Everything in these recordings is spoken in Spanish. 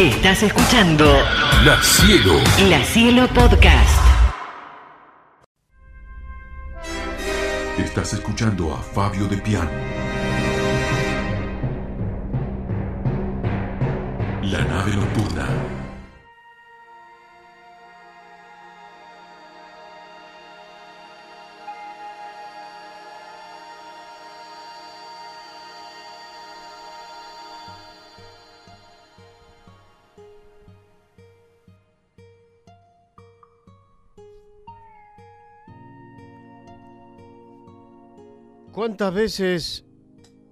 Estás escuchando La Cielo. La Cielo Podcast. Estás escuchando a Fabio de Piano. La nave nocturna. ¿Cuántas veces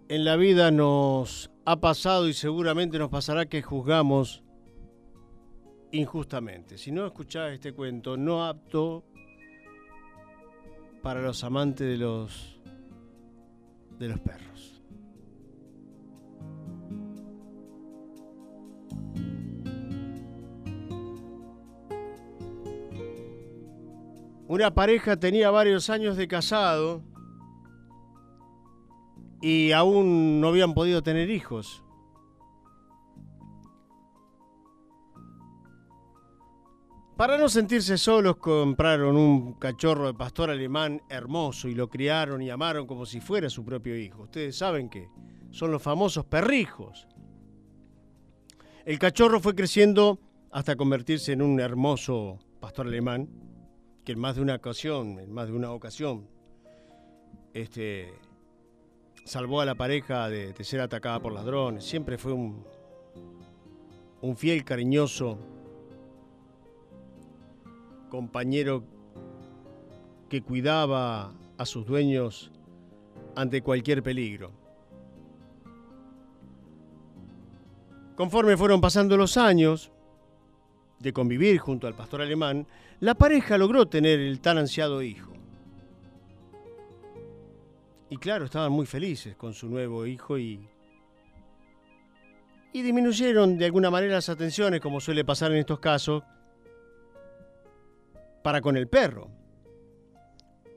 en la vida nos ha pasado y seguramente nos pasará que juzgamos injustamente? Si no escuchás este cuento, no apto para los amantes de los de los perros. Una pareja tenía varios años de casado y aún no habían podido tener hijos. Para no sentirse solos, compraron un cachorro de pastor alemán hermoso y lo criaron y amaron como si fuera su propio hijo. Ustedes saben que son los famosos perrijos. El cachorro fue creciendo hasta convertirse en un hermoso pastor alemán, que en más de una ocasión, en más de una ocasión, este, salvó a la pareja de, ser atacada por ladrones. Siempre fue un, un fiel, cariñoso compañero que cuidaba a sus dueños ante cualquier peligro. Conforme fueron pasando los años de convivir junto al pastor alemán, la pareja logró tener el tan ansiado hijo. Y claro, estaban muy felices con su nuevo hijo y, y disminuyeron de alguna manera las atenciones, como suele pasar en estos casos, para con el perro.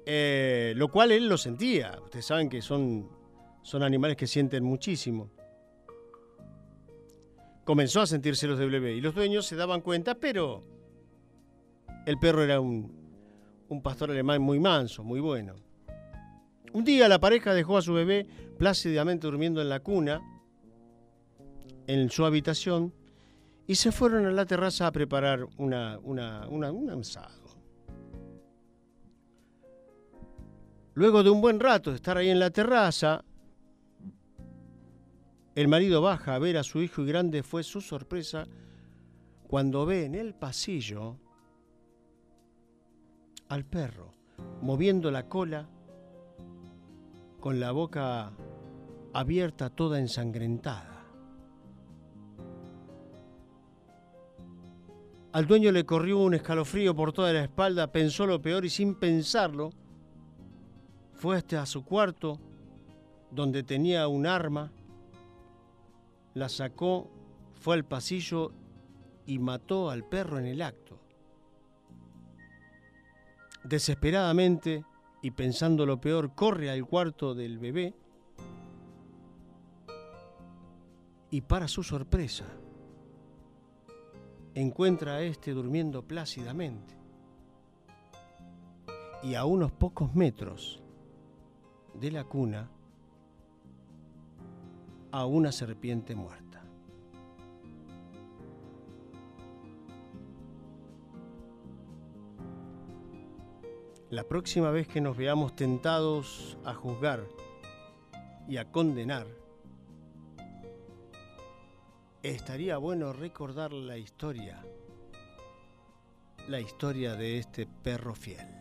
Eh, lo cual él lo sentía. Ustedes saben que son, son animales que sienten muchísimo. Comenzó a sentirse los del bebé y los dueños se daban cuenta, pero el perro era un, un pastor alemán muy manso, muy bueno. Un día la pareja dejó a su bebé plácidamente durmiendo en la cuna, en su habitación, y se fueron a la terraza a preparar una, un asado. Luego de un buen rato de estar ahí en la terraza, el marido baja a ver a su hijo y grande fue su sorpresa cuando ve en el pasillo al perro moviendo la cola con la boca abierta toda ensangrentada. Al dueño le corrió un escalofrío por toda la espalda, pensó lo peor y sin pensarlo, fue hasta su cuarto, donde tenía un arma, la sacó, fue al pasillo y mató al perro en el acto. Desesperadamente y pensando lo peor, corre al cuarto del bebé y para su sorpresa, encuentra a este durmiendo plácidamente y a unos pocos metros de la cuna a una serpiente muerta. La próxima vez que nos veamos tentados a juzgar y a condenar, estaría bueno recordar la historia, la historia de este perro fiel.